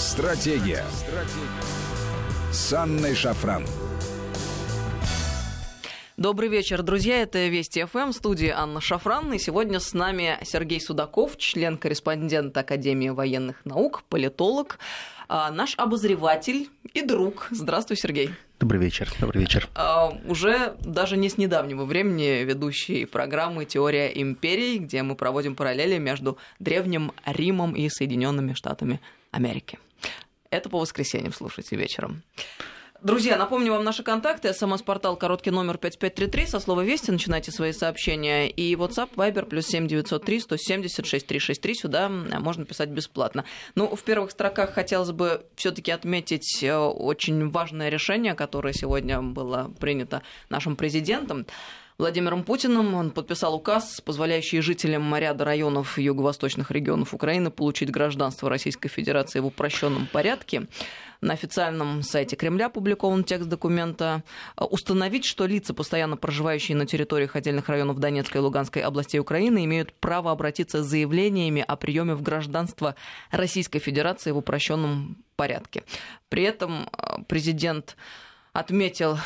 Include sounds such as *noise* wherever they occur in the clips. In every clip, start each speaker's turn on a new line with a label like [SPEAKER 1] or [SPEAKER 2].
[SPEAKER 1] Стратегия. Стратегия. С Анной Шафран.
[SPEAKER 2] Добрый вечер, друзья. Это Вести ФМ, студия Анна Шафран. И сегодня с нами Сергей Судаков, член-корреспондент Академии военных наук, политолог, а, наш обозреватель и друг. Здравствуй, Сергей.
[SPEAKER 3] Добрый вечер. Добрый вечер.
[SPEAKER 2] Uh, уже даже не с недавнего времени ведущий программы «Теория империй», где мы проводим параллели между Древним Римом и Соединенными Штатами Америки. Это по воскресеньям слушайте вечером. Друзья, напомню вам наши контакты. СМС-портал короткий номер 5533. Со слова «Вести» начинайте свои сообщения. И WhatsApp, Viber, плюс 7903 176 363. Сюда можно писать бесплатно. Ну, в первых строках хотелось бы все таки отметить э, очень важное решение, которое сегодня было принято нашим президентом. Владимиром Путиным. Он подписал указ, позволяющий жителям ряда районов юго-восточных регионов Украины получить гражданство Российской Федерации в упрощенном порядке. На официальном сайте Кремля опубликован текст документа. Установить, что лица, постоянно проживающие на территориях отдельных районов Донецкой и Луганской областей Украины, имеют право обратиться с заявлениями о приеме в гражданство Российской Федерации в упрощенном порядке. При этом э, президент отметил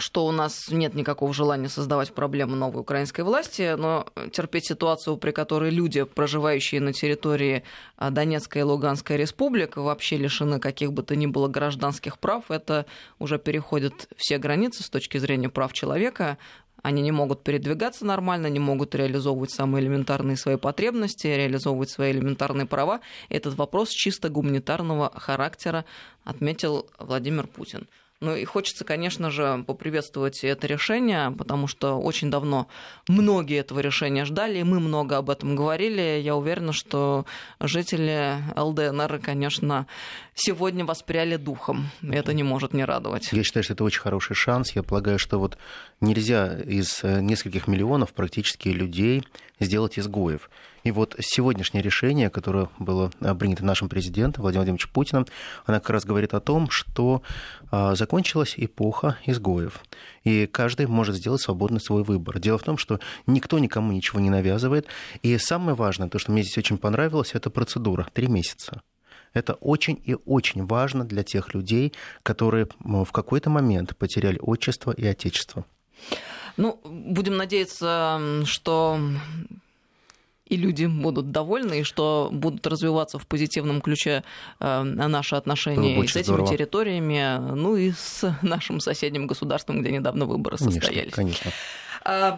[SPEAKER 2] что у нас нет никакого желания создавать проблемы новой украинской власти, но терпеть ситуацию, при которой люди, проживающие на территории а, Донецкой и Луганской республик, вообще лишены каких бы то ни было гражданских прав, это уже переходит все границы с точки зрения прав человека. Они не могут передвигаться нормально, не могут реализовывать самые элементарные свои потребности, реализовывать свои элементарные права. Этот вопрос чисто гуманитарного характера отметил Владимир Путин. Ну и хочется, конечно же, поприветствовать это решение, потому что очень давно многие этого решения ждали, и мы много об этом говорили. Я уверена, что жители ЛДНР, конечно, сегодня воспряли духом. Это не может не радовать.
[SPEAKER 3] Я считаю, что это очень хороший шанс. Я полагаю, что вот нельзя из э, нескольких миллионов практически людей сделать изгоев. И вот сегодняшнее решение, которое было а, принято нашим президентом Владимиром Владимировичем Путиным, оно как раз говорит о том, что а, закончилась эпоха изгоев. И каждый может сделать свободный свой выбор. Дело в том, что никто никому ничего не навязывает. И самое важное, то, что мне здесь очень понравилось, это процедура. Три месяца. Это очень и очень важно для тех людей, которые в какой-то момент потеряли отчество и отечество.
[SPEAKER 2] Ну, будем надеяться, что и люди будут довольны, и что будут развиваться в позитивном ключе э, наши отношения и с этими здорово. территориями, ну и с нашим соседним государством, где недавно выборы состоялись.
[SPEAKER 3] Конечно, конечно.
[SPEAKER 2] А,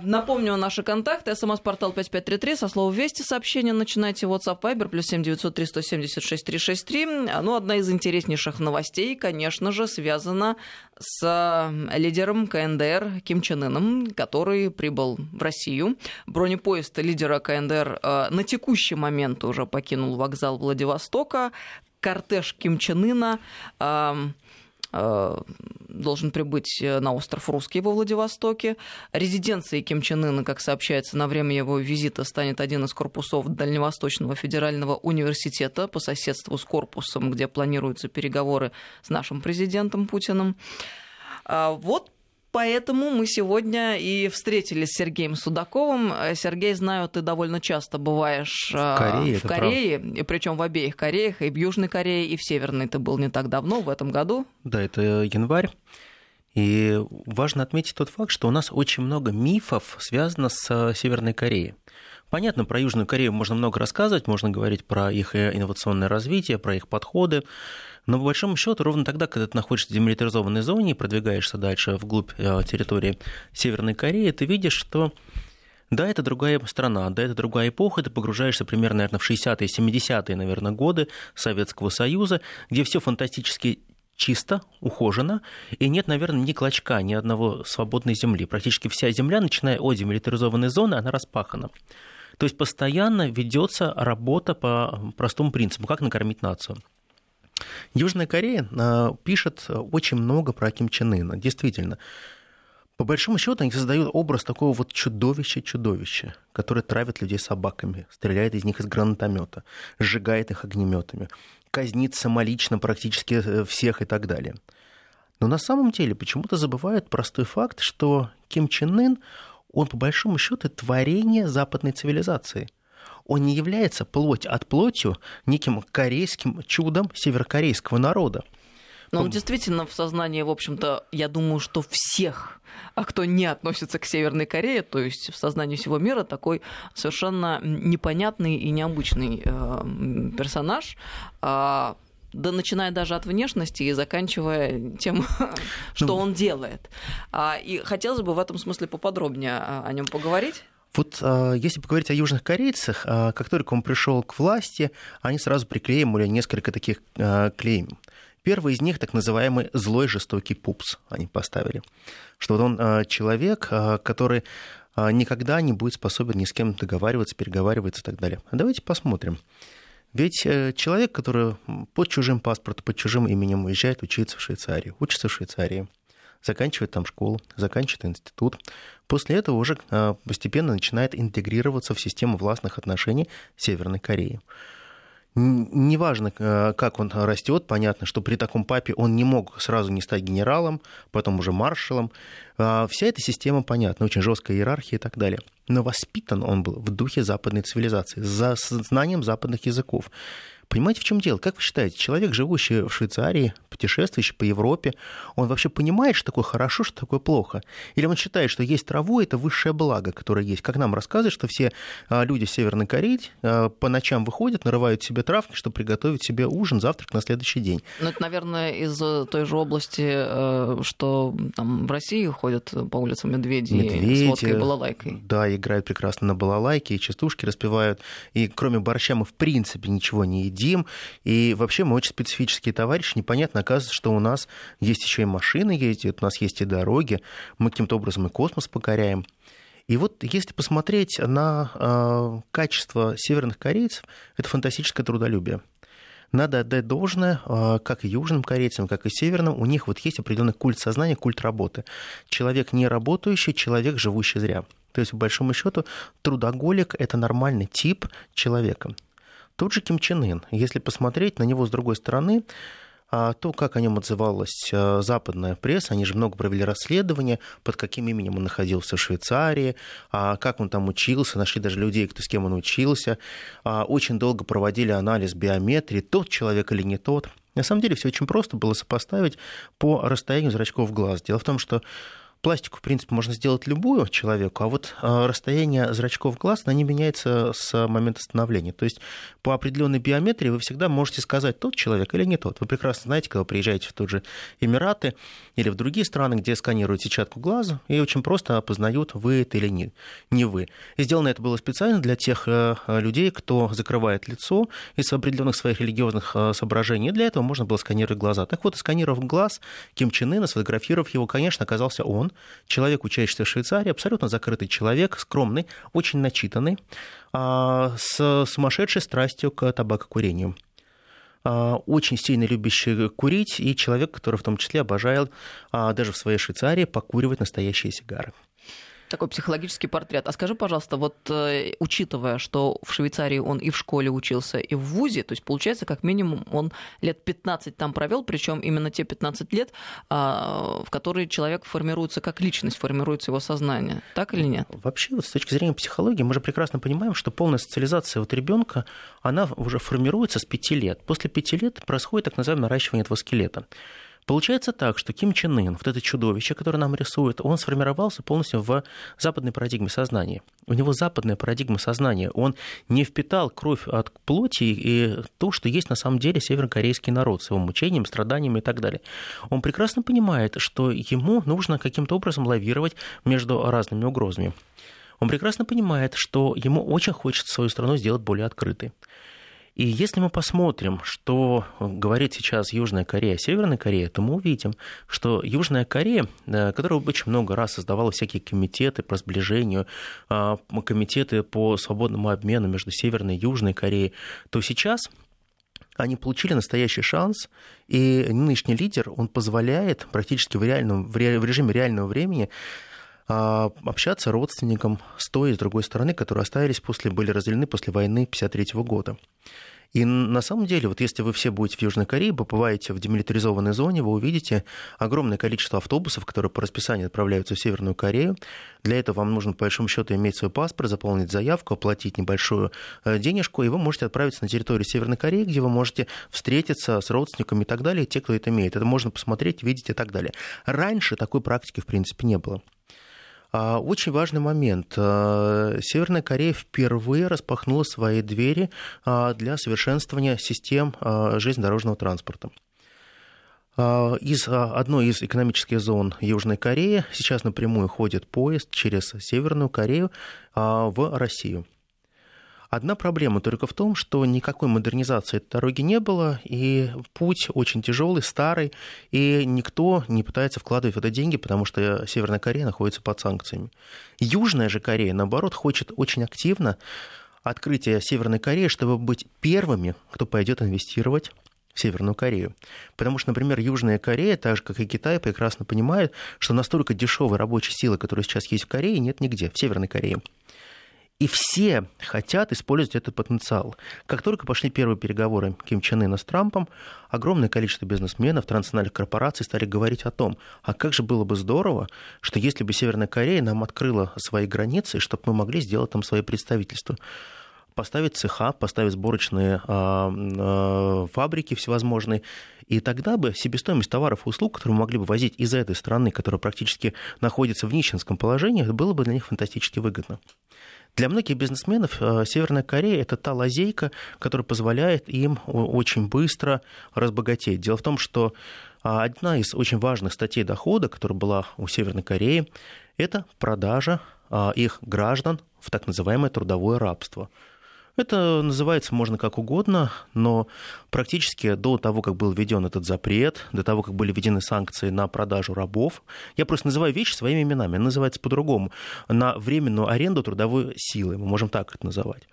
[SPEAKER 2] напомню наши контакты. СМС-портал 5533. Со слова «Вести» сообщение начинайте. WhatsApp Viber плюс 7903 176 363. Ну, одна из интереснейших новостей, конечно же, связана с лидером КНДР Ким Чен Ыном, который прибыл в Россию. Бронепоезд лидера КНДР а, на текущий момент уже покинул вокзал Владивостока. Кортеж Ким Чен Ына должен прибыть э, на остров Русский во Владивостоке. Резиденцией Ким Чен Ына, как сообщается, на время его визита станет один из корпусов Дальневосточного федерального университета по соседству с корпусом, где планируются переговоры с нашим президентом Путиным. А вот Поэтому мы сегодня и встретились с Сергеем Судаковым. Сергей, знаю, ты довольно часто бываешь в
[SPEAKER 3] э, Корее,
[SPEAKER 2] в Корее и причем в обеих Кореях, и в Южной Корее, и в Северной ты был не так давно, в этом году.
[SPEAKER 3] Да, это январь. И важно отметить тот факт, что у нас очень много мифов связано с Северной Кореей. Понятно, про Южную Корею можно много рассказывать, можно говорить про их инновационное развитие, про их подходы, но по большому счету, ровно тогда, когда ты находишься в демилитаризованной зоне и продвигаешься дальше вглубь э, территории Северной Кореи, ты видишь, что да, это другая страна, да, это другая эпоха, ты погружаешься примерно, наверное, в 60-е, 70-е, наверное, годы Советского Союза, где все фантастически чисто, ухожено, и нет, наверное, ни клочка, ни одного свободной земли. Практически вся земля, начиная от демилитаризованной зоны, она распахана. То есть постоянно ведется работа по простому принципу, как накормить нацию. Южная Корея а, пишет очень много про Ким Чен Ына. Действительно, по большому счету они создают образ такого вот чудовища-чудовища, которое травит людей собаками, стреляет из них из гранатомета, сжигает их огнеметами, казнит самолично практически э, всех и так далее. Но на самом деле почему-то забывают простой факт, что Ким Чен Ын, он по большому счету творение западной цивилизации – он не является плоть от плотью неким корейским чудом северокорейского народа.
[SPEAKER 2] Но он действительно в сознании, в общем-то, я думаю, что всех, а кто не относится к Северной Корее, то есть в сознании всего мира, такой совершенно непонятный и необычный э, персонаж. Э, да начиная даже от внешности и заканчивая тем, *laughs* что ну, он делает. А, и хотелось бы в этом смысле поподробнее о нем поговорить.
[SPEAKER 3] Вот а, если поговорить о южных корейцах, а, как только он пришел к власти, они сразу приклеивали несколько таких клейм. Первый из них так называемый злой жестокий пупс они поставили. Что вот он человек, который никогда не будет способен ни с кем договариваться, переговариваться и так далее. А давайте посмотрим. Ведь э, человек, который под чужим паспортом, под чужим именем уезжает учиться в Швейцарию, учится в Швейцарии, заканчивает там школу, заканчивает институт, после этого уже э, постепенно начинает интегрироваться в систему властных отношений Северной Кореи. Неважно, э, как он растет, понятно, что при таком папе он не мог сразу не стать генералом, потом уже маршалом. А, вся эта система понятна, очень жесткая иерархия и так далее. Но воспитан он был в духе западной цивилизации, за знанием западных языков. Понимаете, в чем дело? Как вы считаете, человек, живущий в Швейцарии, путешествующий по Европе, он вообще понимает, что такое хорошо, что такое плохо? Или он считает, что есть траву – это высшее благо, которое есть? Как нам рассказывают, что все а, люди Северной Кореи а, по ночам выходят, нарывают себе травки, чтобы приготовить себе ужин, завтрак на следующий день.
[SPEAKER 2] Ну, это, наверное, из той же области, э, что там в России ходят по улицам медведи, медведи с водкой и балалайкой.
[SPEAKER 3] Да, играют прекрасно на балалайке, и частушки распевают. И кроме борща мы, в принципе, ничего не едим едим. И вообще мы очень специфические товарищи. Непонятно, оказывается, что у нас есть еще и машины ездят, у нас есть и дороги. Мы каким-то образом и космос покоряем. И вот если посмотреть на э, качество северных корейцев, это фантастическое трудолюбие. Надо отдать должное, э, как и южным корейцам, как и северным, у них вот есть определенный культ сознания, культ работы. Человек не работающий, человек, живущий зря. То есть, по большому счету, трудоголик – это нормальный тип человека. Тот же Ким Чен Ын, если посмотреть на него с другой стороны, а то, как о нем отзывалась э, западная пресса, они же много провели расследования, под каким именем он находился в Швейцарии, а как он там учился, нашли даже людей, кто с кем он учился, а очень долго проводили анализ биометрии, тот человек или не тот. На самом деле все очень просто было сопоставить по расстоянию зрачков глаз. Дело в том, что Пластику, в принципе, можно сделать любую человеку, а вот а, расстояние зрачков глаз, не меняется с момента становления. То есть по определенной биометрии вы всегда можете сказать, тот человек или не тот. Вы прекрасно знаете, когда вы приезжаете в тот же Эмираты или в другие страны, где сканируют сетчатку глаза, и очень просто опознают, вы это или не, не вы. И сделано это было специально для тех э, людей, кто закрывает лицо из определенных своих религиозных э, соображений. И для этого можно было сканировать глаза. Так вот, сканировав глаз Ким Чен Ына, сфотографировав его, конечно, оказался он, человек, учащийся в Швейцарии, абсолютно закрытый человек, скромный, очень начитанный, а, с сумасшедшей страстью к табакокурению. А, очень сильно любящий курить, и человек, который в том числе обожает а, даже в своей Швейцарии покуривать настоящие сигары
[SPEAKER 2] такой психологический портрет. А скажи, пожалуйста, вот э, учитывая, что в Швейцарии он и в школе учился, и в ВУЗе, то есть получается, как минимум, он лет 15 там провел, причем именно те 15 лет, а, в которые человек формируется как личность, формируется его сознание. Так или нет?
[SPEAKER 3] Вообще, вот с точки зрения психологии, мы же прекрасно понимаем, что полная социализация вот ребенка, она уже формируется с 5 лет. После 5 лет происходит так называемое наращивание этого скелета. Получается так, что Ким Чен Ын, вот это чудовище, которое нам рисует, он сформировался полностью в западной парадигме сознания. У него западная парадигма сознания. Он не впитал кровь от плоти и то, что есть на самом деле северокорейский народ с его мучением, страданиями и так далее. Он прекрасно понимает, что ему нужно каким-то образом лавировать между разными угрозами. Он прекрасно понимает, что ему очень хочется свою страну сделать более открытой. И если мы посмотрим, что говорит сейчас Южная Корея, Северная Корея, то мы увидим, что Южная Корея, э, которая очень много раз создавала всякие комитеты по сближению, а, комитеты по свободному обмену между Северной и Южной Кореей, то сейчас они получили настоящий шанс, и нынешний лидер, он позволяет практически в, реальном, в режиме реального времени общаться родственникам с той и с другой стороны, которые остались после, были разделены после войны 1953 года. И на самом деле, вот если вы все будете в Южной Корее, побываете в демилитаризованной зоне, вы увидите огромное количество автобусов, которые по расписанию отправляются в Северную Корею. Для этого вам нужно, по большому счету, иметь свой паспорт, заполнить заявку, оплатить небольшую э, денежку, и вы можете отправиться на территорию Северной Кореи, где вы можете встретиться с родственниками и так далее, те, кто это имеет. Это можно посмотреть, видеть и так далее. Раньше такой практики, в принципе, не было. А, очень важный момент. А, Северная Корея впервые распахнула свои двери а, для совершенствования систем железнодорожного транспорта. Из одной из экономических зон Южной Кореи сейчас напрямую ходит поезд через Северную Корею в Россию. Одна проблема только в том, что никакой модернизации этой дороги не было, и путь очень тяжелый, старый, и никто не пытается вкладывать в это деньги, потому что Северная Корея находится под санкциями. Южная же Корея, наоборот, хочет очень активно открытия Северной Кореи, чтобы быть первыми, кто пойдет инвестировать в Северную Корею. Потому что, например, Южная Корея, так же как и Китай, прекрасно понимает, что настолько дешевой рабочей силы, которая сейчас есть в Корее, нет нигде, в Северной Корее. И все хотят использовать этот потенциал. Как только пошли первые переговоры Ким Чен Ына с Трампом, огромное количество бизнесменов, транснациональных корпораций стали говорить о том, а как же было бы здорово, что если бы Северная Корея нам открыла свои границы, чтобы мы могли сделать там свои представительства поставить цеха, поставить сборочные а, а, фабрики всевозможные, и тогда бы себестоимость товаров и услуг, которые мы могли бы возить из этой страны, которая практически находится в нищенском положении, было бы для них фантастически выгодно. Для многих бизнесменов э, Северная Корея – это та лазейка, которая позволяет им очень быстро разбогатеть. Дело в том, что а, одна из очень важных статей дохода, которая была у Северной Кореи, это продажа а, их граждан в так называемое трудовое рабство – это называется можно как угодно, но практически до того, как был введен этот запрет, до того, как были введены санкции на продажу рабов, я просто называю вещи своими именами, она называется по-другому, на временную аренду трудовой силы, мы можем так это называть.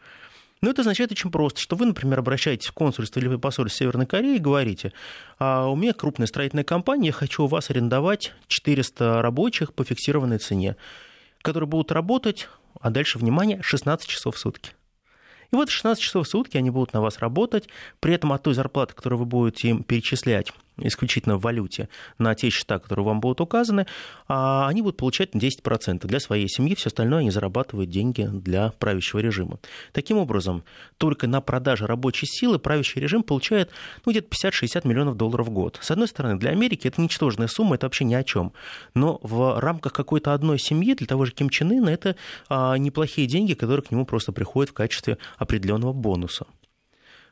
[SPEAKER 3] Но это означает очень просто, что вы, например, обращаетесь в консульство или посольство Северной Кореи и говорите, а у меня крупная строительная компания, я хочу у вас арендовать 400 рабочих по фиксированной цене, которые будут работать, а дальше, внимание, 16 часов в сутки. И вот 16 часов в сутки они будут на вас работать, при этом от той зарплаты, которую вы будете им перечислять, исключительно в валюте на те счета, которые вам будут указаны, а они будут получать 10% для своей семьи, все остальное они зарабатывают деньги для правящего режима. Таким образом, только на продаже рабочей силы правящий режим получает ну, где-то 50-60 миллионов долларов в год. С одной стороны, для Америки это ничтожная сумма, это вообще ни о чем. Но в рамках какой-то одной семьи, для того же Ким Чен Ына, это а, неплохие деньги, которые к нему просто приходят в качестве определенного бонуса.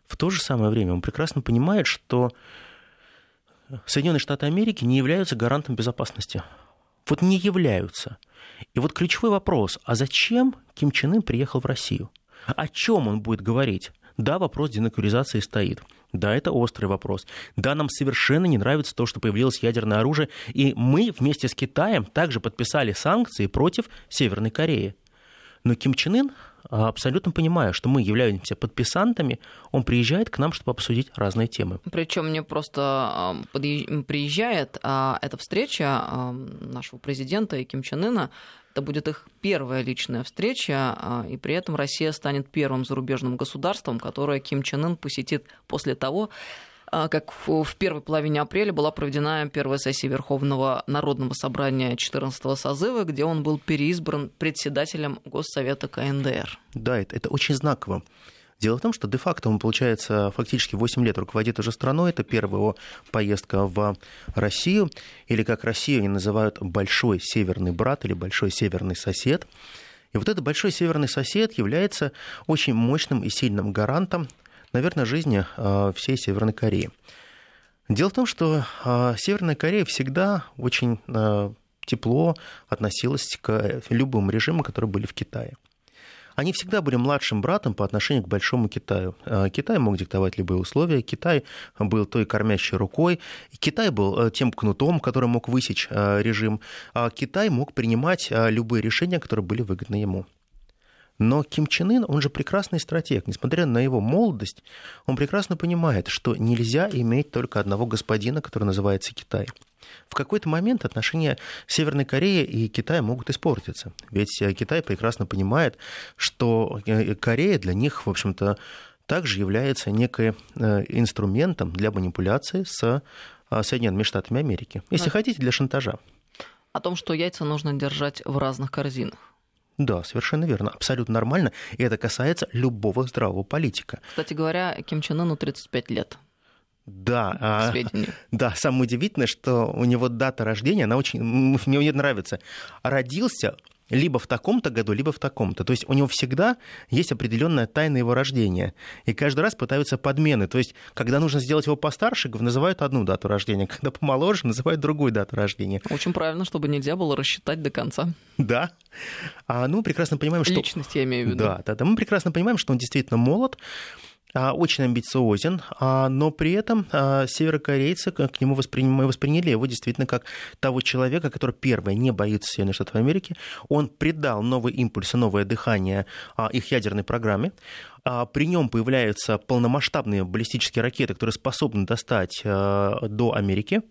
[SPEAKER 3] В то же самое время он прекрасно понимает, что Соединенные Штаты Америки не являются гарантом безопасности. Вот не являются. И вот ключевой вопрос, а зачем Ким Чен Ын приехал в Россию? О чем он будет говорить? Да, вопрос денуклеаризации стоит. Да, это острый вопрос. Да, нам совершенно не нравится то, что появилось ядерное оружие, и мы вместе с Китаем также подписали санкции против Северной Кореи. Но Ким Чен Ын абсолютно понимая, что мы являемся подписантами, он приезжает к нам, чтобы обсудить разные темы.
[SPEAKER 2] Причем мне просто приезжает а эта встреча нашего президента и Ким Чен Ына, это будет их первая личная встреча, а, и при этом Россия станет первым зарубежным государством, которое Ким Чен Ын посетит после того, а, как в первой половине апреля была проведена первая сессия Верховного Народного собрания 14-го созыва, где он был переизбран председателем Госсовета КНДР.
[SPEAKER 3] Да, это, это очень знаково. Дело в том, что де-факто он, получается, фактически 8 лет руководит уже страной. Это первая его поездка в Россию, или как Россию они называют «большой северный брат» или «большой северный сосед». И вот этот большой северный сосед является очень мощным и сильным гарантом наверное, жизни а, всей Северной Кореи. Дело в том, что а, Северная Корея всегда очень а, тепло относилась к любым режимам, которые были в Китае. Они всегда были младшим братом по отношению к Большому Китаю. Китай мог диктовать любые условия, Китай был той кормящей рукой, Китай был тем кнутом, который мог высечь режим, а Китай мог принимать любые решения, которые были выгодны ему. Но Ким Чен Ын, он же прекрасный стратег. Несмотря на его молодость, он прекрасно понимает, что нельзя иметь только одного господина, который называется Китай. В какой-то момент отношения Северной Кореи и Китая могут испортиться. Ведь э, Китай прекрасно понимает, что э, Корея для них, в общем-то, также является неким э, инструментом для манипуляции с э, Соединенными Штатами Америки. Если Но... хотите, для шантажа.
[SPEAKER 2] О том, что яйца нужно держать в разных корзинах.
[SPEAKER 3] Да, совершенно верно, абсолютно нормально. И это касается любого здравого политика.
[SPEAKER 2] Кстати говоря, Ким Чен Ыну 35 лет.
[SPEAKER 3] Да, а, *laughs* да, самое удивительное, что у него дата рождения, она очень, мне нравится. Родился либо в таком-то году, либо в таком-то. То есть у него всегда есть определенная тайна его рождения. И каждый раз пытаются подмены. То есть, когда нужно сделать его постарше, называют одну дату рождения, *laughs* когда помоложе, называют другую дату рождения.
[SPEAKER 2] Очень правильно, чтобы нельзя было рассчитать до конца.
[SPEAKER 3] Да. А, ну, прекрасно понимаем, что...
[SPEAKER 2] Личность я имею в виду.
[SPEAKER 3] Да, да, да. Мы прекрасно понимаем, что он действительно молод, очень амбициозен, а, но при этом а, северокорейцы к нему восприняли, его действительно как того человека, который, первое, не боится Соединенных Штатов Америки, он придал новый импульс новое дыхание их ядерной программе, при нем появляются полномасштабные баллистические ракеты, которые способны достать до Америки.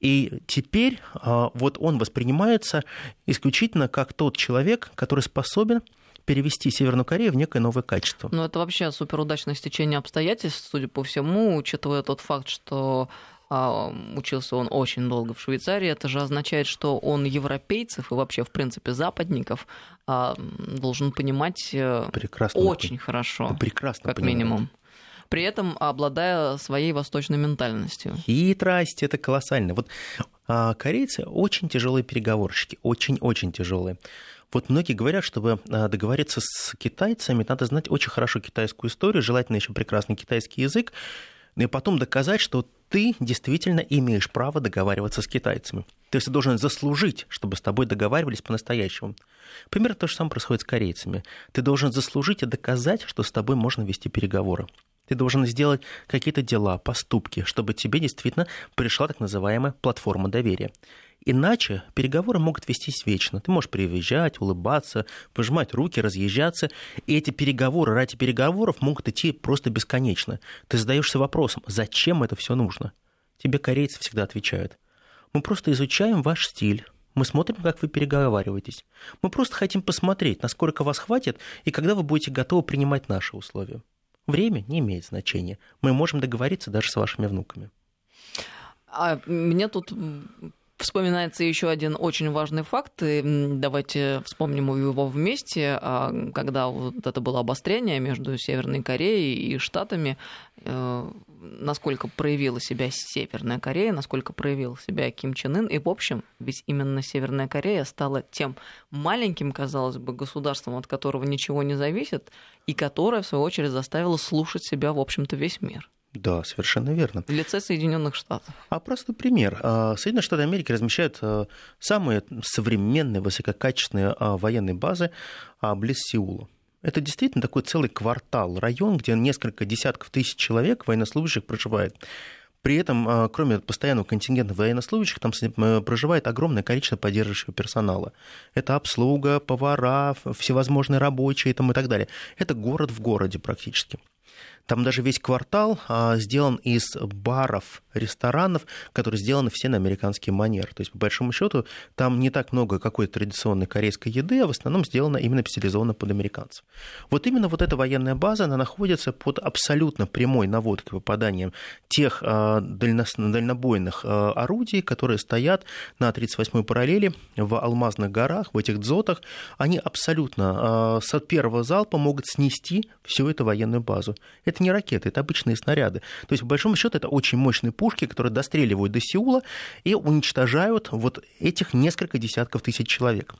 [SPEAKER 3] И теперь вот он воспринимается исключительно как тот человек, который способен перевести Северную Корею в некое новое качество.
[SPEAKER 2] Ну, это вообще суперудачное стечение обстоятельств, судя по всему, учитывая тот факт, что а, учился он очень долго в Швейцарии, это же означает, что он европейцев и вообще, в принципе, западников а, должен понимать э, прекрасно, очень хорошо, прекрасно как понимаю. минимум при этом обладая своей восточной ментальностью.
[SPEAKER 3] Хитрость это колоссально. Вот а, корейцы очень тяжелые переговорщики, очень-очень тяжелые. Вот многие говорят, чтобы а, договориться с китайцами, надо знать очень хорошо китайскую историю, желательно еще прекрасный китайский язык, и потом доказать, что ты действительно имеешь право договариваться с китайцами. То есть ты должен заслужить, чтобы с тобой договаривались по-настоящему. Примерно то же самое происходит с корейцами. Ты должен заслужить и доказать, что с тобой можно вести переговоры. Ты должен сделать какие-то дела, поступки, чтобы тебе действительно пришла так называемая платформа доверия. Иначе переговоры могут вестись вечно. Ты можешь приезжать, улыбаться, пожимать руки, разъезжаться. И эти переговоры ради переговоров могут идти просто бесконечно. Ты задаешься вопросом, зачем это все нужно? Тебе корейцы всегда отвечают. Мы просто изучаем ваш стиль, мы смотрим, как вы переговариваетесь. Мы просто хотим посмотреть, насколько вас хватит и когда вы будете готовы принимать наши условия. Время не имеет значения. Мы можем договориться даже с вашими внуками.
[SPEAKER 2] А мне тут Вспоминается еще один очень важный факт, и давайте вспомним его вместе, а, когда вот это было обострение между Северной Кореей и Штатами, э, насколько проявила себя Северная Корея, насколько проявил себя Ким Чен Ын, и в общем, ведь именно Северная Корея стала тем маленьким, казалось бы, государством, от которого ничего не зависит, и которое, в свою очередь, заставило слушать себя, в общем-то, весь мир.
[SPEAKER 3] Да, совершенно верно.
[SPEAKER 2] В лице Соединенных Штатов.
[SPEAKER 3] А простой пример. А, Соединенные Штаты Америки размещают а, самые современные, высококачественные а, военные базы близ Сеула. Это действительно такой целый квартал, район, где несколько десятков тысяч человек, военнослужащих, проживает. При этом, кроме постоянного контингента военнослужащих, там проживает огромное количество поддерживающего персонала. Это обслуга, повара, всевозможные рабочие там, и так далее. Это город в городе практически. Там даже весь квартал а, сделан из баров, ресторанов, которые сделаны все на американский манер. То есть, по большому счету, там не так много какой-то традиционной корейской еды, а в основном сделано именно специализованно под американцев. Вот именно вот эта военная база, она находится под абсолютно прямой наводкой попаданием тех а, дальнобойных а, орудий, которые стоят на 38-й параллели в Алмазных горах, в этих дзотах. Они абсолютно с первого залпа могут снести всю эту военную базу. Это не ракеты, это обычные снаряды. То есть, по большому счету, это очень мощные пушки, которые достреливают до Сеула и уничтожают вот этих несколько десятков тысяч человек.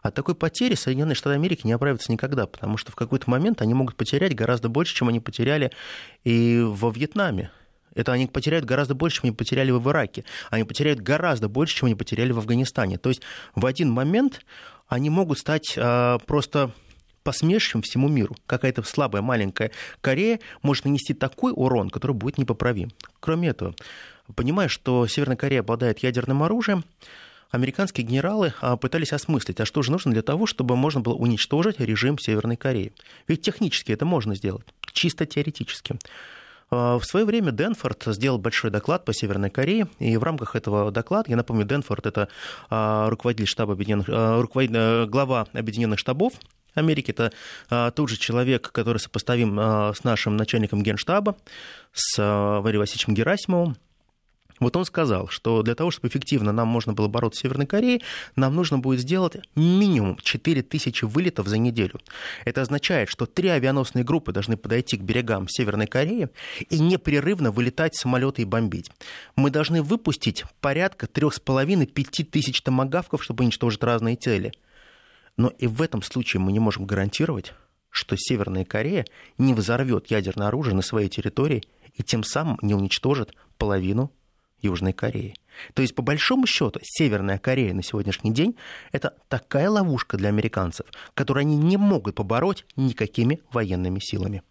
[SPEAKER 3] От такой потери Соединенные Штаты Америки не оправятся никогда, потому что в какой-то момент они могут потерять гораздо больше, чем они потеряли и во Вьетнаме. Это они потеряют гораздо больше, чем они потеряли в Ираке. Они потеряют гораздо больше, чем они потеряли в Афганистане. То есть в один момент они могут стать э, просто посмешищем всему миру. Какая-то слабая маленькая Корея может нанести такой урон, который будет непоправим. Кроме этого, понимая, что Северная Корея обладает ядерным оружием, американские генералы а, пытались осмыслить, а что же нужно для того, чтобы можно было уничтожить режим Северной Кореи. Ведь технически это можно сделать, чисто теоретически. А, в свое время Денфорд сделал большой доклад по Северной Корее, и в рамках этого доклада, я напомню, Денфорд это а, руководитель штаба объединенных, руководитель, глава Объединенных штабов Америки. Это а, тот же человек, который сопоставим а, с нашим начальником генштаба, с а, Васильевичем Герасимовым. Вот он сказал, что для того, чтобы эффективно нам можно было бороться с Северной Кореей, нам нужно будет сделать минимум 4000 вылетов за неделю. Это означает, что три авианосные группы должны подойти к берегам Северной Кореи и непрерывно вылетать самолеты и бомбить. Мы должны выпустить порядка 3,5-5 тысяч томогавков, чтобы уничтожить разные цели. Но и в этом случае мы не можем гарантировать, что Северная Корея не взорвет ядерное оружие на своей территории и тем самым не уничтожит половину Южной Кореи. То есть, по большому счету, Северная Корея на сегодняшний день – это такая ловушка для американцев, которую они не могут побороть никакими военными силами.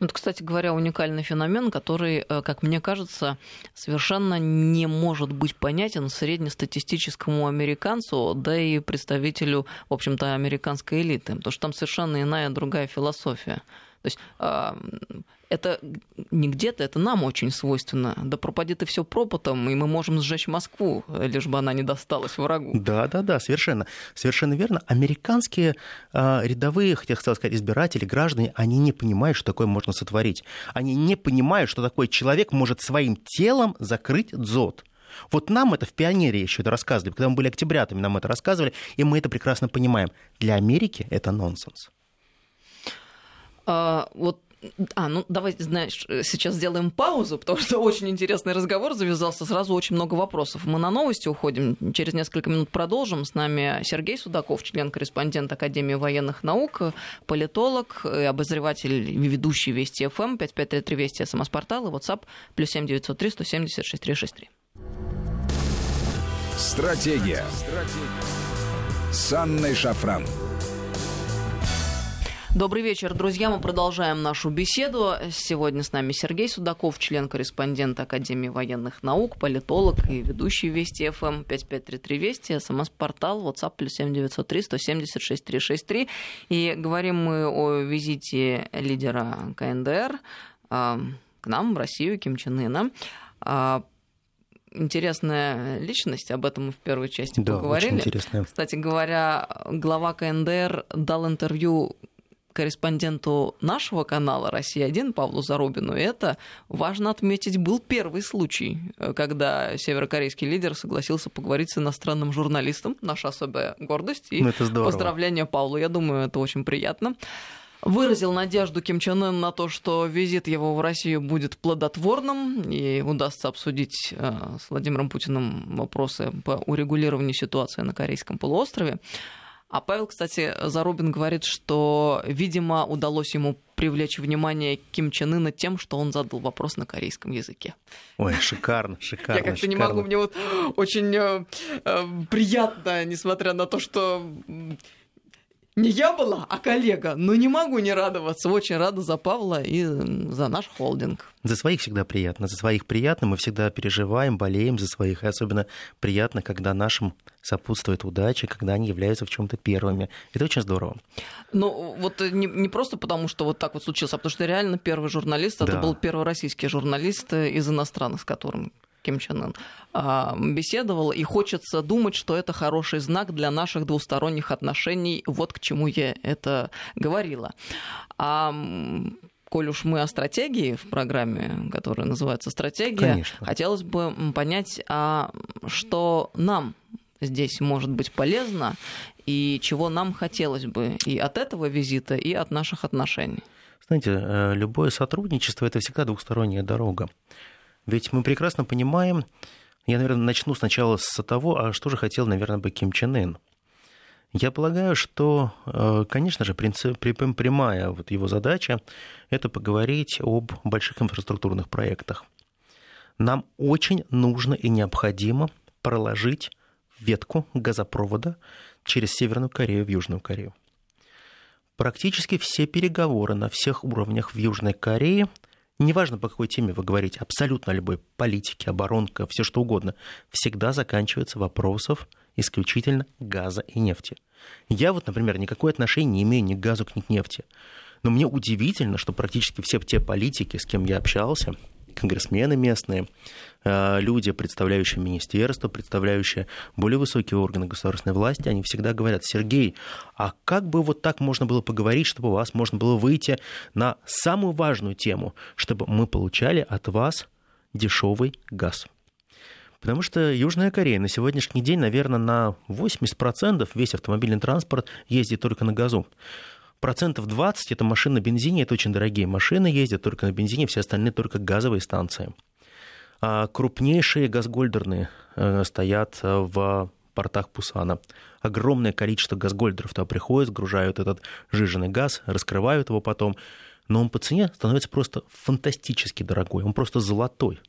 [SPEAKER 2] Это, кстати говоря, уникальный феномен, который, э, как мне кажется, совершенно не может быть понятен среднестатистическому американцу, да и представителю, в общем-то, американской элиты, потому что там совершенно иная другая философия. То есть это не где-то, это нам очень свойственно. Да пропади ты все пропотом, и мы можем сжечь Москву, лишь бы она не досталась врагу.
[SPEAKER 3] Да, да, да, совершенно. Совершенно верно. Американские э, рядовые, хотя хотел сказать, избиратели, граждане, они не понимают, что такое можно сотворить. Они не понимают, что такой человек может своим телом закрыть дзот. Вот нам это в пионере еще это рассказывали, когда мы были октябрятами, нам это рассказывали, и мы это прекрасно понимаем. Для Америки это нонсенс.
[SPEAKER 2] А, вот а, ну давайте, знаешь, сейчас сделаем паузу, потому что очень интересный разговор завязался, сразу очень много вопросов. Мы на новости уходим, через несколько минут продолжим. С нами Сергей Судаков, член-корреспондент Академии военных наук, политолог, обозреватель, ведущий Вести ФМ, 5533 Вести, СМС-портал и WhatsApp, плюс 7903 170 6363.
[SPEAKER 1] Стратегия. Стратегия. С Анной Шафран.
[SPEAKER 2] Добрый вечер, друзья. Мы продолжаем нашу беседу. Сегодня с нами Сергей Судаков, член-корреспондент Академии военных наук, политолог и ведущий Вести ФМ 5533 Вести, СМС-портал WhatsApp плюс 7903 176 363. И говорим мы о визите лидера КНДР э, к нам, в Россию, Ким Чен Ына а, интересная личность, об этом мы в первой части
[SPEAKER 3] да,
[SPEAKER 2] поговорили.
[SPEAKER 3] Очень интересная.
[SPEAKER 2] Кстати говоря, глава КНДР дал интервью корреспонденту нашего канала «Россия-1» Павлу Зарубину. Это, важно отметить, был первый случай, э, когда северокорейский лидер согласился поговорить с иностранным журналистом. Наша особая гордость и
[SPEAKER 3] ну,
[SPEAKER 2] поздравления Павлу. Я думаю, это очень приятно выразил надежду Ким Чен Ын на то, что визит его в Россию будет плодотворным и удастся обсудить э, с Владимиром Путиным вопросы по урегулированию ситуации на Корейском полуострове. А Павел, кстати, Зарубин говорит, что, видимо, удалось ему привлечь внимание Ким Чен Ына тем, что он задал вопрос на корейском языке.
[SPEAKER 3] Ой, шикарно, *laughs* шикарно.
[SPEAKER 2] Я как-то не могу, мне вот очень э, э, приятно, несмотря на то, что не я была, а коллега. Но не могу не радоваться. Очень рада за Павла и за наш холдинг.
[SPEAKER 3] За своих всегда приятно. За своих приятно. Мы всегда переживаем, болеем за своих. И особенно приятно, когда нашим сопутствует удача, когда они являются в чем-то первыми. Это очень здорово.
[SPEAKER 2] Ну, вот не, не просто потому, что вот так вот случилось, а потому что реально первый журналист, да. это был первый российский журналист из иностранных, с которым Ким Чен Ын, а, беседовал, и хочется думать, что это хороший знак для наших двусторонних отношений. Вот к чему я это говорила. А коль уж мы о стратегии в программе, которая называется «Стратегия»,
[SPEAKER 3] Конечно.
[SPEAKER 2] хотелось бы понять, а что нам здесь может быть полезно и чего нам хотелось бы и от этого визита, и от наших отношений.
[SPEAKER 3] Знаете, э, любое сотрудничество – это всегда двухсторонняя дорога. Ведь мы прекрасно понимаем, я, наверное, начну сначала с того, а что же хотел, наверное, бы Ким Чен Ын. Я полагаю, что, э, конечно же, принцип, прямая вот его задача – это поговорить об больших инфраструктурных проектах. Нам очень нужно и необходимо проложить ветку газопровода через Северную Корею в Южную Корею. Практически все переговоры на всех уровнях в Южной Корее – неважно по какой теме вы говорите, абсолютно любой политики, оборонка, все что угодно, всегда заканчивается вопросов исключительно газа и нефти. Я вот, например, никакое отношение не имею ни к газу, ни к нефти. Но мне удивительно, что практически все те политики, с кем я общался, конгрессмены местные, э, люди, представляющие министерство, представляющие более высокие органы государственной власти, они всегда говорят, Сергей, а как бы вот так можно было поговорить, чтобы у вас можно было выйти на самую важную тему, чтобы мы получали от вас дешевый газ? Потому что Южная Корея на сегодняшний день, наверное, на 80% весь автомобильный транспорт ездит только на газу. Процентов 20 это машины на бензине, это очень дорогие машины ездят только на бензине, все остальные только газовые станции. А крупнейшие газгольдерные э, стоят э, в портах Пусана. Огромное количество газгольдеров туда приходит, сгружают этот жиженый газ, раскрывают его потом, но он по цене становится просто фантастически дорогой, он просто золотой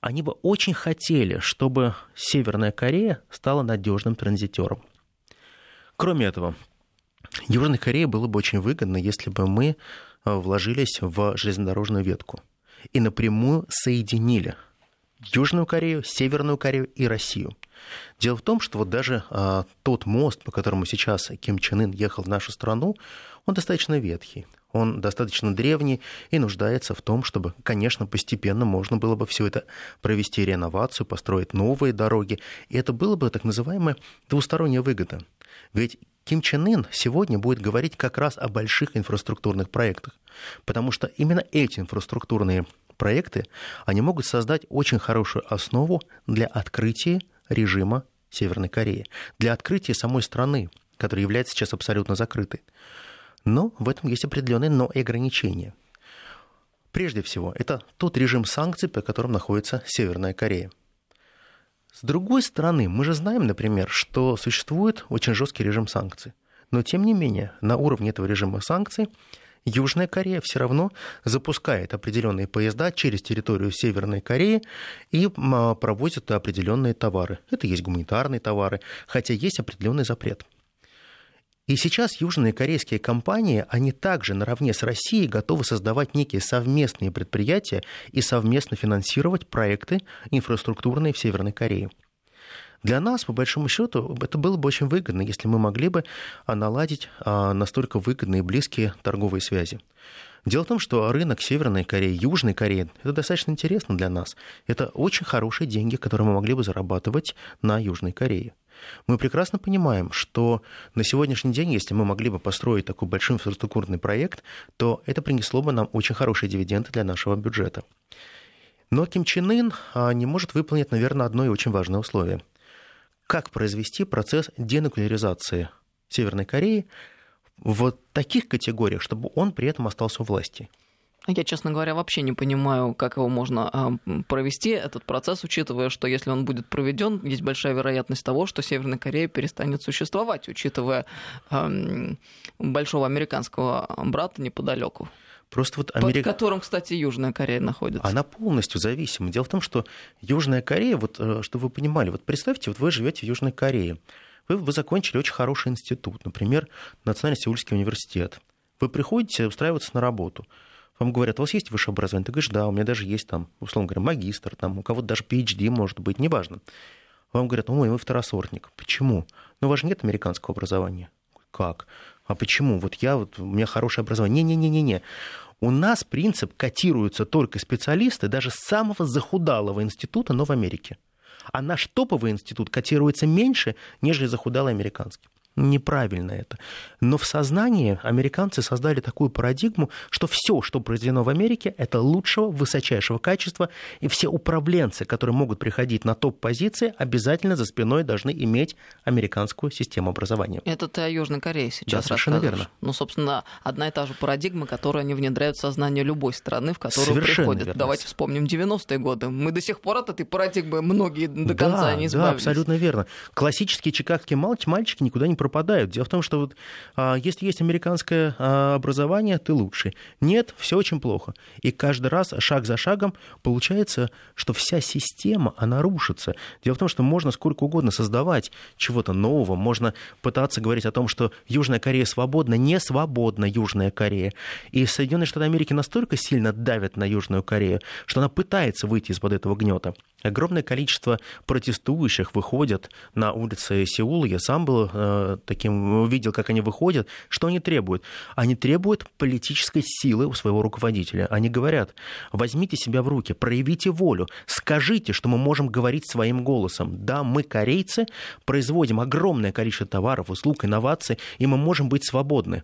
[SPEAKER 3] они бы очень хотели, чтобы Северная Корея стала надежным транзитером. Кроме этого, Южной Корее было бы очень выгодно, если бы мы э, вложились в железнодорожную ветку и напрямую соединили Южную Корею, Северную Корею и Россию. Дело в том, что вот даже а, тот мост, по которому сейчас Ким Чен Ын ехал в нашу страну, он достаточно ветхий он достаточно древний и нуждается в том, чтобы, конечно, постепенно можно было бы все это провести реновацию, построить новые дороги. И это было бы так называемая двусторонняя выгода. Ведь Ким Чен Ын сегодня будет говорить как раз о больших инфраструктурных проектах, потому что именно эти инфраструктурные проекты, они могут создать очень хорошую основу для открытия режима Северной Кореи, для открытия самой страны, которая является сейчас абсолютно закрытой. Но в этом есть определенные но и ограничения. Прежде всего, это тот режим санкций, по которым находится Северная Корея. С другой стороны, мы же знаем, например, что существует очень жесткий режим санкций. Но, тем не менее, на уровне этого режима санкций Южная Корея все равно запускает определенные поезда через территорию Северной Кореи и провозит определенные товары. Это есть гуманитарные товары, хотя есть определенный запрет – и сейчас южные корейские компании, они также наравне с Россией готовы создавать некие совместные предприятия и совместно финансировать проекты инфраструктурные в Северной Корее. Для нас, по большому счету, это было бы очень выгодно, если мы могли бы наладить а, настолько выгодные и близкие торговые связи. Дело в том, что рынок Северной Кореи, Южной Кореи, это достаточно интересно для нас. Это очень хорошие деньги, которые мы могли бы зарабатывать на Южной Корее. Мы прекрасно понимаем, что на сегодняшний день, если мы могли бы построить такой большой инфраструктурный проект, то это принесло бы нам очень хорошие дивиденды для нашего бюджета. Но Ким Чен Ын а, не может выполнить, наверное, одно и очень важное условие. Как произвести процесс денуклеаризации Северной Кореи в таких категориях, чтобы он при этом остался у власти?
[SPEAKER 2] Я, честно говоря, вообще не понимаю, как его можно а, провести, этот процесс, учитывая, что если он будет проведен, есть большая вероятность того, что Северная Корея перестанет существовать, учитывая большого американского брата неподалеку.
[SPEAKER 3] Просто вот
[SPEAKER 2] Америка... Под которым, кстати, Южная Корея находится.
[SPEAKER 3] Она полностью зависима. Дело в том, что Южная Корея, вот, э, чтобы вы понимали, вот представьте, вот вы живете в Южной Корее, вы, вы закончили очень хороший институт, например, Национальный Сеульский университет. Вы приходите устраиваться на работу – вам говорят, у вас есть высшее образование? Ты говоришь, да, у меня даже есть там, условно говоря, магистр, там, у кого-то даже PhD может быть, неважно. Вам говорят, ой, вы второсортник. Почему? Ну, у вас же нет американского образования. Как? А почему? Вот я, вот, у меня хорошее образование. Не-не-не-не-не. У нас принцип котируются только специалисты даже самого захудалого института, но в Америке. А наш топовый институт котируется меньше, нежели захудалый американский неправильно это. Но в сознании американцы создали такую парадигму, что все, что произведено в Америке, это лучшего, высочайшего качества, и все управленцы, которые могут приходить на топ-позиции, обязательно за спиной должны иметь американскую систему образования.
[SPEAKER 2] Это ты о Южной Корее сейчас
[SPEAKER 3] Да, совершенно верно.
[SPEAKER 2] Ну, собственно, одна и та же парадигма, которую они внедряют в сознание любой страны, в которую совершенно приходят. Верно. Давайте вспомним 90-е годы. Мы до сих пор от этой парадигмы многие до конца
[SPEAKER 3] да,
[SPEAKER 2] не избавились.
[SPEAKER 3] Да, абсолютно верно. Классические чикагские мальчики никуда не пропадают. Дело в том, что вот, а, если есть американское а, образование, ты лучший. Нет, все очень плохо. И каждый раз, шаг за шагом, получается, что вся система, она рушится. Дело в том, что можно сколько угодно создавать чего-то нового, можно пытаться говорить о том, что Южная Корея свободна, не свободна Южная Корея. И Соединенные Штаты Америки настолько сильно давят на Южную Корею, что она пытается выйти из-под этого гнета. Огромное количество протестующих выходят на улицы Сеула. Я сам был э, таким, видел, как они выходят, что они требуют? Они требуют политической силы у своего руководителя. Они говорят, возьмите себя в руки, проявите волю, скажите, что мы можем говорить своим голосом. Да, мы, корейцы, производим огромное количество товаров, услуг, инноваций, и мы можем быть свободны.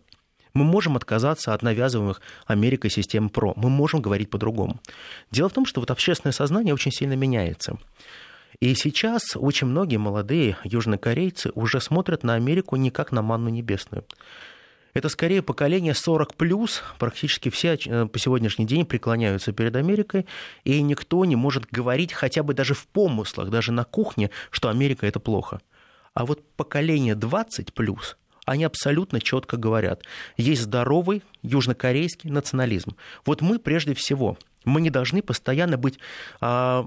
[SPEAKER 3] Мы можем отказаться от навязываемых Америкой систем ПРО. Мы можем говорить по-другому. Дело в том, что вот общественное сознание очень сильно меняется. И сейчас очень многие молодые южнокорейцы уже смотрят на Америку не как на манну небесную. Это скорее поколение 40 плюс, практически все э, по сегодняшний день преклоняются перед Америкой, и никто не может говорить хотя бы даже в помыслах, даже на кухне, что Америка это плохо. А вот поколение 20 плюс, они абсолютно четко говорят, есть здоровый южнокорейский национализм. Вот мы прежде всего мы не должны постоянно быть а,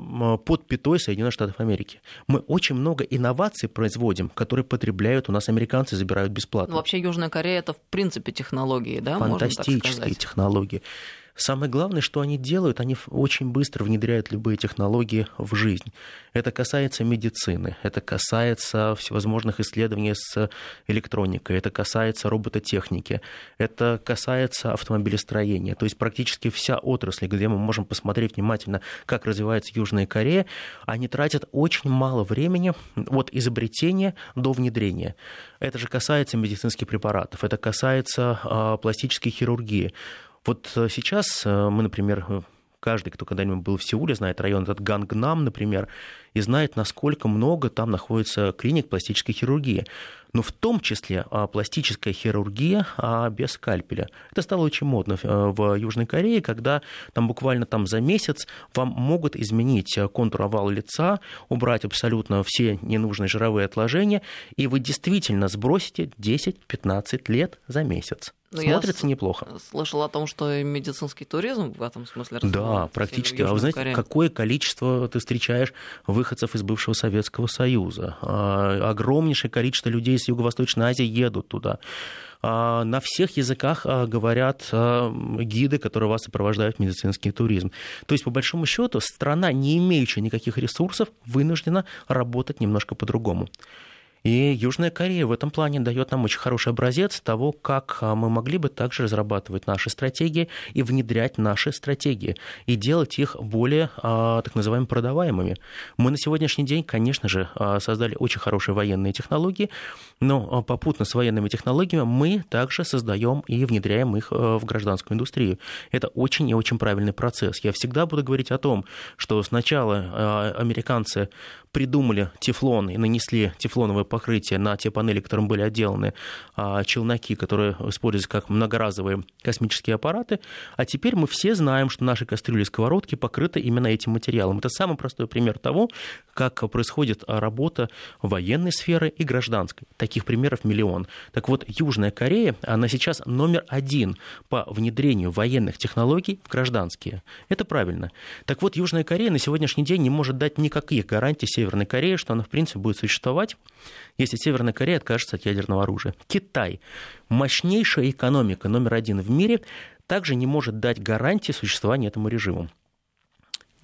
[SPEAKER 3] под пятой Соединенных Штатов Америки. Мы очень много инноваций производим, которые потребляют у нас американцы, забирают бесплатно.
[SPEAKER 2] Ну, вообще Южная Корея это в принципе технологии, да?
[SPEAKER 3] Фантастические технологии. Самое главное, что они делают, они очень быстро внедряют любые технологии в жизнь. Это касается медицины, это касается всевозможных исследований с электроникой, это касается робототехники, это касается автомобилестроения. То есть практически вся отрасль, где мы можем посмотреть внимательно, как развивается Южная Корея, они тратят очень мало времени от изобретения до внедрения. Это же касается медицинских препаратов, это касается э, пластической хирургии. Вот э, сейчас э, мы, например, э, каждый, кто когда-нибудь был в Сеуле, знает район этот Гангнам, например, и знает, насколько много там находится клиник пластической хирургии. Но в том числе а, пластическая хирургия а, без скальпеля. Это стало очень модно в Южной Корее, когда там буквально там за месяц вам могут изменить контур овала лица, убрать абсолютно все ненужные жировые отложения, и вы действительно сбросите 10-15 лет за месяц. Ну, Смотрится я неплохо.
[SPEAKER 2] Слышал о том, что медицинский туризм в этом смысле
[SPEAKER 3] Да, практически. А вы знаете, Корее. какое количество ты встречаешь выходцев из бывшего Советского Союза? А, огромнейшее количество людей из Юго-Восточной Азии едут туда. А, на всех языках а, говорят гиды, которые вас сопровождают в медицинский туризм. То есть, по большому счету, страна, не имеющая никаких ресурсов, вынуждена работать немножко по-другому. И Южная Корея в этом плане дает нам очень хороший образец того, как а, мы могли бы также разрабатывать наши стратегии и внедрять наши стратегии, и делать их более а, так называемыми продаваемыми. Мы на сегодняшний день, конечно же, а, создали очень хорошие военные технологии, но попутно с военными технологиями мы также создаем и внедряем их в гражданскую индустрию. Это очень и очень правильный процесс. Я всегда буду говорить о том, что сначала американцы придумали тефлон и нанесли тефлоновое покрытие на те панели, которым были отделаны а, челноки, которые используются как многоразовые космические аппараты. А теперь мы все знаем, что наши кастрюли и сковородки покрыты именно этим материалом. Это самый простой пример того, как происходит работа военной сферы и гражданской. Таких примеров миллион. Так вот, Южная Корея, она сейчас номер один по внедрению военных технологий в гражданские. Это правильно. Так вот, Южная Корея на сегодняшний день не может дать никаких гарантий Северной Кореи, что она, в принципе, будет существовать, если Северная Корея откажется от ядерного оружия. Китай, мощнейшая экономика номер один в мире, также не может дать гарантии существования этому режиму.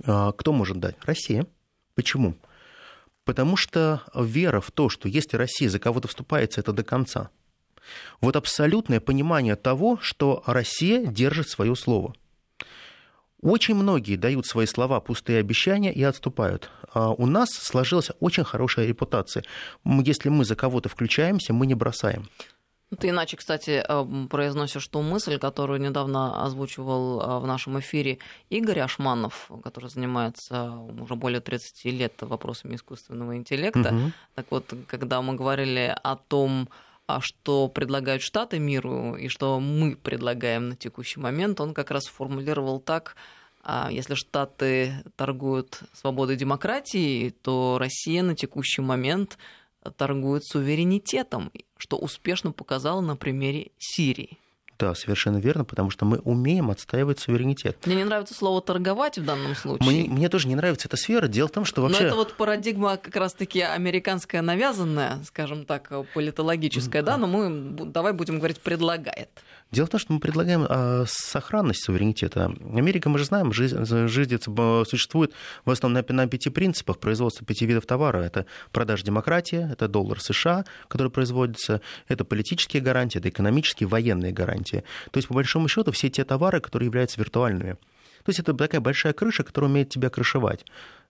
[SPEAKER 3] А, кто может дать? Россия. Почему? Потому что вера в то, что если Россия за кого-то вступается, это до конца. Вот абсолютное понимание того, что Россия держит свое слово – очень многие дают свои слова, пустые обещания и отступают. А у нас сложилась очень хорошая репутация. Если мы за кого-то включаемся, мы не бросаем.
[SPEAKER 2] Ты иначе, кстати, э, произносишь ту мысль, которую недавно озвучивал э, в нашем эфире Игорь Ашманов, который занимается уже более 30 лет вопросами искусственного интеллекта. Угу. Так вот, когда мы говорили о том, а что предлагают Штаты миру и что мы предлагаем на текущий момент, он как раз формулировал так, а если Штаты торгуют свободой демократии, то Россия на текущий момент торгует суверенитетом, что успешно показала на примере Сирии.
[SPEAKER 3] Да, совершенно верно, потому что мы умеем отстаивать суверенитет.
[SPEAKER 2] Мне не нравится слово торговать в данном случае.
[SPEAKER 3] Мне, мне тоже не нравится эта сфера. Дело в том, что вообще...
[SPEAKER 2] Но это вот парадигма как раз-таки американская навязанная, скажем так, политологическая, да, но мы давай будем говорить предлагает.
[SPEAKER 3] Дело в том, что мы предлагаем а, сохранность суверенитета. Америка, мы же знаем, жизнь, жизнь существует в основном на, на пяти принципах производства пяти видов товара. Это продажа демократии, это доллар США, который производится, это политические гарантии, это экономические, военные гарантии. То есть, по большому счету, все те товары, которые являются виртуальными. То есть это такая большая крыша, которая умеет тебя крышевать.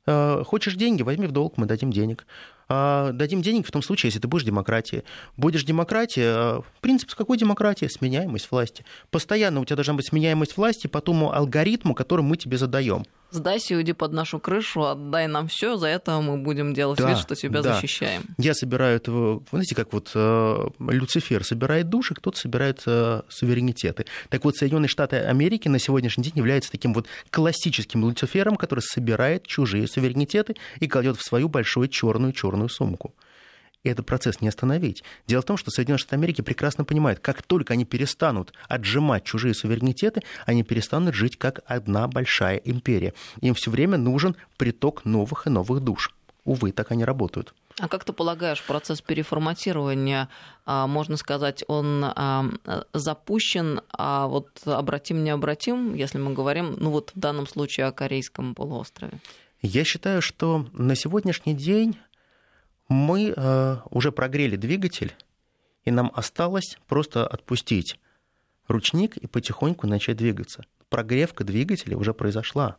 [SPEAKER 3] А, хочешь деньги, возьми в долг, мы дадим денег. А, дадим денег в том случае, если ты будешь демократией. Будешь демократия, а, принцип с какой демократии? Сменяемость власти. Постоянно у тебя должна быть сменяемость власти по тому алгоритму, который мы тебе задаем
[SPEAKER 2] сдайся, уйди под нашу крышу, отдай нам все, за это мы будем делать да, вид, что тебя да. защищаем.
[SPEAKER 3] Я собираю этого, знаете, как вот э, Люцифер собирает души, кто-то собирает э, суверенитеты. Так вот, Соединенные Штаты Америки на сегодняшний день являются таким вот классическим Люцифером, который собирает чужие суверенитеты и кладет в свою большую черную черную сумку и этот процесс не остановить. Дело в том, что Соединенные Штаты Америки прекрасно понимают, как только они перестанут отжимать чужие суверенитеты, они перестанут жить как одна большая империя. Им все время нужен приток новых и новых душ. Увы, так они работают.
[SPEAKER 2] А как ты полагаешь, процесс переформатирования, а, можно сказать, он а, запущен, а вот обратим, не обратим, если мы говорим, ну вот в данном случае о Корейском полуострове?
[SPEAKER 3] Я считаю, что на сегодняшний день мы э, уже прогрели двигатель, и нам осталось просто отпустить ручник и потихоньку начать двигаться. Прогревка двигателя уже произошла.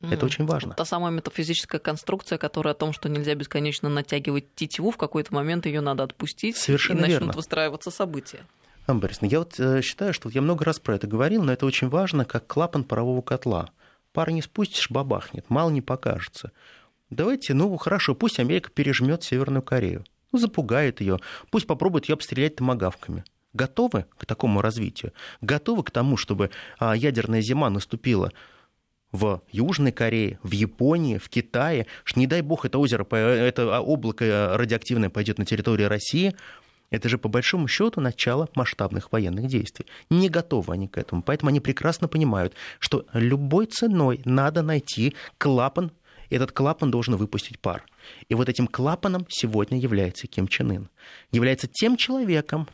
[SPEAKER 3] Mm. Это очень важно.
[SPEAKER 2] Та самая метафизическая конструкция, которая о том, что нельзя бесконечно натягивать тетиву, в какой-то момент ее надо отпустить,
[SPEAKER 3] Совершенно
[SPEAKER 2] и начнут
[SPEAKER 3] верно.
[SPEAKER 2] выстраиваться события.
[SPEAKER 3] Анна Борисовна, я вот э, считаю, что я много раз про это говорил, но это очень важно, как клапан парового котла. Пар не спустишь, бабахнет, мало не покажется. Давайте, ну хорошо, пусть Америка пережмет Северную Корею. Ну, запугает ее. Пусть попробует ее обстрелять томогавками. Готовы к такому развитию? Готовы к тому, чтобы а, ядерная зима наступила в Южной Корее, в Японии, в Китае, что не дай бог это озеро, это облако радиоактивное пойдет на территорию России, это же по большому счету начало масштабных военных действий. Не готовы они к этому. Поэтому они прекрасно понимают, что любой ценой надо найти клапан этот клапан должен выпустить пар. И вот этим клапаном сегодня является Ким Чен Ын. Является тем человеком,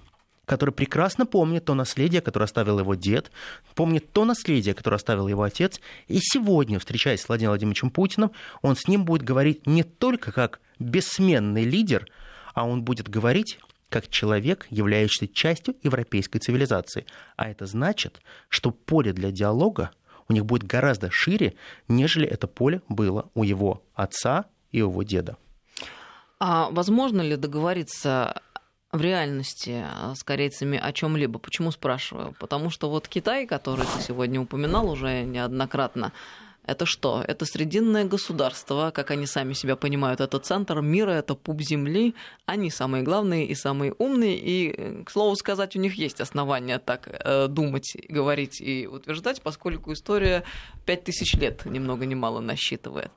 [SPEAKER 3] который прекрасно помнит то наследие, которое оставил его дед, помнит то наследие, которое оставил его отец, и сегодня, встречаясь с Владимиром Владимировичем Путиным, он с ним будет говорить не только как бессменный лидер, а он будет говорить как человек, являющийся частью европейской цивилизации. А это значит, что поле для диалога у них будет гораздо шире, нежели это поле было у его отца и его деда.
[SPEAKER 2] А возможно ли договориться в реальности с корейцами о чем-либо. Почему спрашиваю? Потому что вот Китай, который ты сегодня упоминал уже неоднократно, это что? Это срединное государство, как они сами себя понимают. Это центр мира, это пуп земли. Они самые главные и самые умные. И, к слову сказать, у них есть основания так э, думать, говорить и утверждать, поскольку история пять тысяч лет ни много ни мало насчитывает.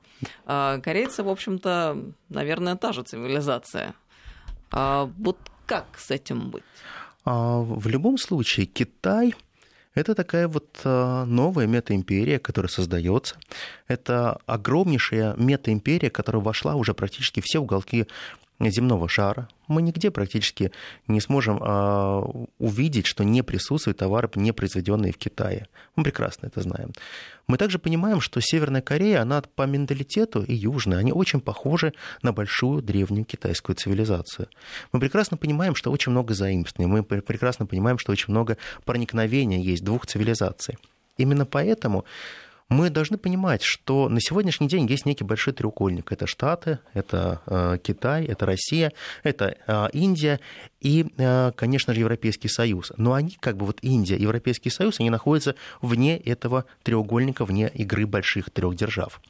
[SPEAKER 2] А корейцы, в общем-то, наверное, та же цивилизация. А вот как с этим быть?
[SPEAKER 3] А, в любом случае, Китай – это такая вот а, новая метаимперия, которая создается. Это огромнейшая метаимперия, которая вошла уже практически все уголки земного шара. Мы нигде практически не сможем а, увидеть, что не присутствуют товары, не произведенные в Китае. Мы прекрасно это знаем. Мы также понимаем, что Северная Корея, она по менталитету и Южная, они очень похожи на большую древнюю китайскую цивилизацию. Мы прекрасно понимаем, что очень много заимствований. Мы прекрасно понимаем, что очень много проникновения есть двух цивилизаций. Именно поэтому мы должны понимать, что на сегодняшний день есть некий большой треугольник. Это Штаты, это э, Китай, это Россия, это э, Индия и, э, конечно же, Европейский Союз. Но они, как бы вот Индия Европейский Союз, они находятся вне этого треугольника, вне игры больших трех держав.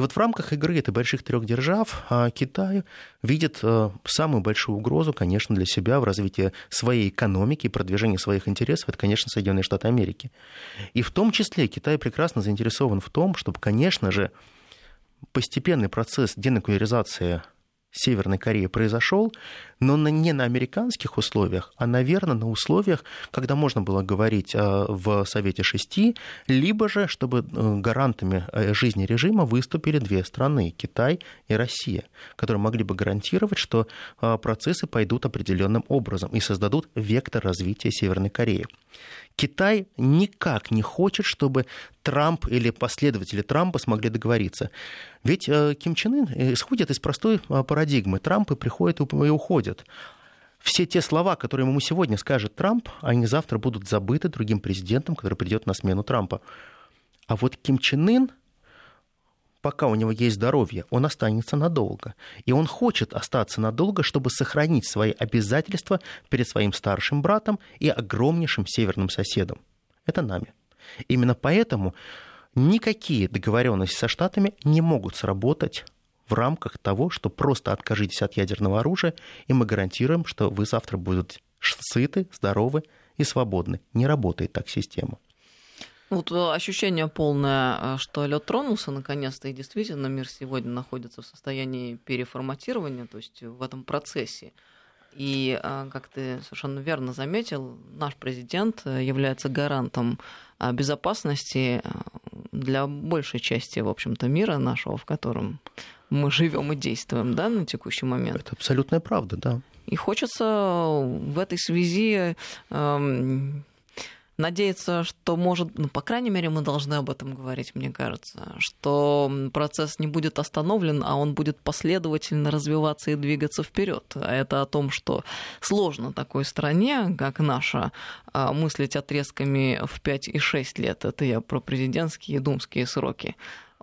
[SPEAKER 3] И вот в рамках игры этой больших трех держав а, Китай видит э, самую большую угрозу, конечно, для себя в развитии своей экономики и продвижении своих интересов, это, конечно, Соединенные Штаты Америки. И в том числе Китай прекрасно заинтересован в том, чтобы, конечно же, постепенный процесс денуклеаризации Северной Кореи произошел, но не на американских условиях, а, наверное, на условиях, когда можно было говорить э, в Совете Шести, либо же, чтобы э, гарантами э, жизни режима выступили две страны, Китай и Россия, которые могли бы гарантировать, что процессы пойдут определенным образом и создадут вектор развития Северной Кореи. Китай никак не хочет, чтобы Трамп или последователи Трампа смогли договориться. Ведь э, Ким Чен Ын исходит из простой э, парадигмы. Трампы приходят и уходят. Все те слова, которые ему сегодня скажет Трамп, они завтра будут забыты другим президентом, который придет на смену Трампа. А вот Ким Чен Ын пока у него есть здоровье, он останется надолго. И он хочет остаться надолго, чтобы сохранить свои обязательства перед своим старшим братом и огромнейшим северным соседом. Это нами. Именно поэтому никакие договоренности со Штатами не могут сработать в рамках того, что просто откажитесь от ядерного оружия, и мы гарантируем, что вы завтра будете сыты, здоровы и свободны. Не работает так система.
[SPEAKER 2] Вот э, ощущение полное, э, что лед тронулся наконец-то, и действительно мир сегодня находится в состоянии переформатирования, то есть в этом процессе. И, э, как ты совершенно верно заметил, наш президент является гарантом безопасности для большей части, в общем-то, мира нашего, в котором мы живем и действуем, да, на текущий момент.
[SPEAKER 3] Это абсолютная правда, да.
[SPEAKER 2] И хочется в этой связи эм, надеяться, что может, ну, по крайней мере, мы должны об этом говорить, мне кажется, что процесс не будет остановлен, а он будет последовательно развиваться и двигаться вперед. А это о том, что сложно такой стране, как наша, а, мыслить отрезками в 5 и 6 лет. Это я про президентские и думские сроки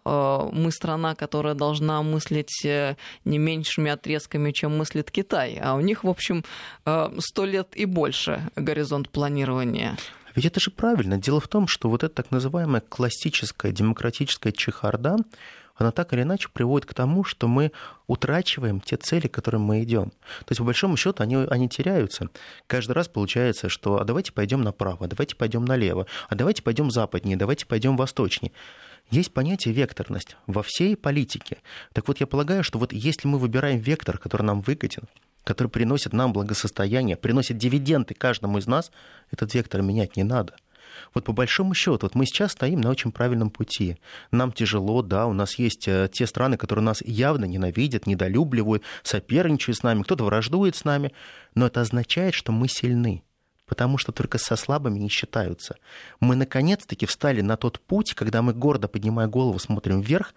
[SPEAKER 2] а, мы страна, которая должна мыслить э, не меньшими отрезками, чем мыслит Китай. А у них, в общем, э, сто лет и больше горизонт планирования.
[SPEAKER 3] Ведь это же правильно. Дело в том, что вот эта так называемая классическая демократическая чехарда, она так или иначе приводит к тому, что мы утрачиваем те цели, к которым мы идем. То есть, по большому счету, они, они теряются. Каждый раз получается, что а давайте пойдем направо, давайте пойдем налево, а давайте пойдем западнее, давайте пойдем восточнее. Есть понятие векторность во всей политике. Так вот, я полагаю, что вот если мы выбираем вектор, который нам выгоден, который приносит нам благосостояние, приносит дивиденды каждому из нас, этот вектор менять не надо. Вот по большому счету, вот мы сейчас стоим на очень правильном пути. Нам тяжело, да, у нас есть э, те страны, которые нас явно ненавидят, недолюбливают, соперничают с нами, кто-то враждует с нами, но это означает, что мы сильны потому что только со слабыми не считаются. Мы наконец-таки встали на тот путь, когда мы гордо поднимая голову смотрим вверх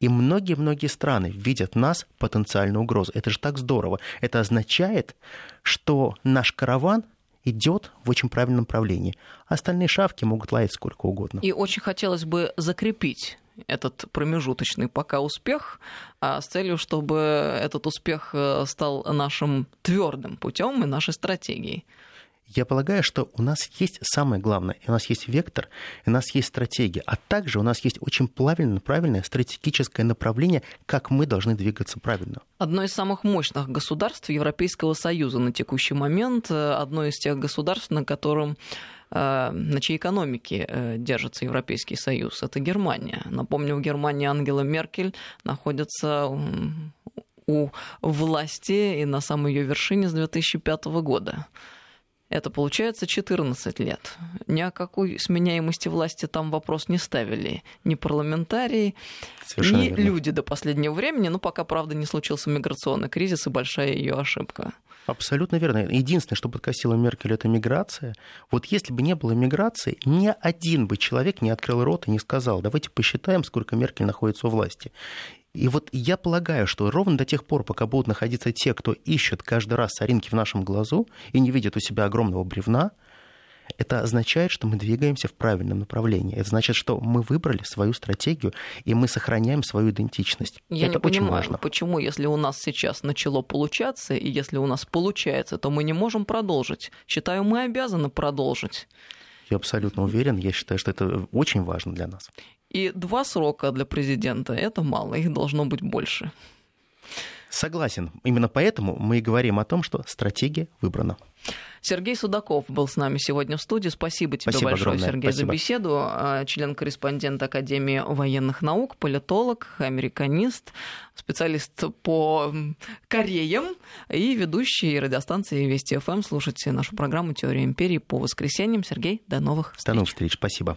[SPEAKER 3] и многие-многие страны видят нас потенциальную угрозу. Это же так здорово. Это означает, что наш караван идет в очень правильном направлении. Остальные шавки могут лаять сколько угодно.
[SPEAKER 2] И очень хотелось бы закрепить этот промежуточный пока успех а с целью, чтобы этот успех э, стал нашим твердым путем и нашей стратегией.
[SPEAKER 3] Я полагаю, что у нас есть самое главное, у нас есть вектор, у нас есть стратегия, а также у нас есть очень правильное, правильное стратегическое направление, как мы должны двигаться правильно.
[SPEAKER 2] Одно из самых мощных государств Европейского Союза на текущий момент, э, одно из тех государств, на котором э, на чьей экономике э, держится Европейский Союз, это Германия. Напомню, в Германии Ангела Меркель находится у власти и на самой ее вершине с 2005 года. Это получается 14 лет. Ни о какой сменяемости власти там вопрос не ставили. Ни парламентарии, Совершенно ни верно. люди до последнего времени. Ну, пока, правда, не случился миграционный кризис и большая ее ошибка.
[SPEAKER 3] Абсолютно верно. Единственное, что подкосило Меркель, это миграция. Вот если бы не было миграции, ни один бы человек не открыл рот и не сказал, давайте посчитаем, сколько Меркель находится у власти. И вот я полагаю, что ровно до тех пор, пока будут находиться те, кто ищет каждый раз соринки в нашем глазу и не видит у себя огромного бревна, это означает, что мы двигаемся в правильном направлении. Это значит, что мы выбрали свою стратегию, и мы сохраняем свою идентичность.
[SPEAKER 2] Я
[SPEAKER 3] это
[SPEAKER 2] не
[SPEAKER 3] очень
[SPEAKER 2] понимаю,
[SPEAKER 3] важно.
[SPEAKER 2] почему, если у нас сейчас начало получаться, и если у нас получается, то мы не можем продолжить. Считаю, мы обязаны продолжить.
[SPEAKER 3] Я абсолютно уверен. Я считаю, что это очень важно для нас.
[SPEAKER 2] И два срока для президента – это мало, их должно быть больше.
[SPEAKER 3] Согласен. Именно поэтому мы и говорим о том, что стратегия выбрана.
[SPEAKER 2] Сергей Судаков был с нами сегодня в студии. Спасибо тебе
[SPEAKER 3] Спасибо
[SPEAKER 2] большое,
[SPEAKER 3] огромное.
[SPEAKER 2] Сергей,
[SPEAKER 3] Спасибо.
[SPEAKER 2] за беседу. А, Член-корреспондент Академии военных наук, политолог, американист, специалист по Кореям и ведущий радиостанции Вести ФМ. Слушайте нашу программу «Теория империи» по воскресеньям. Сергей, до новых встреч.
[SPEAKER 3] До новых встреч. Спасибо.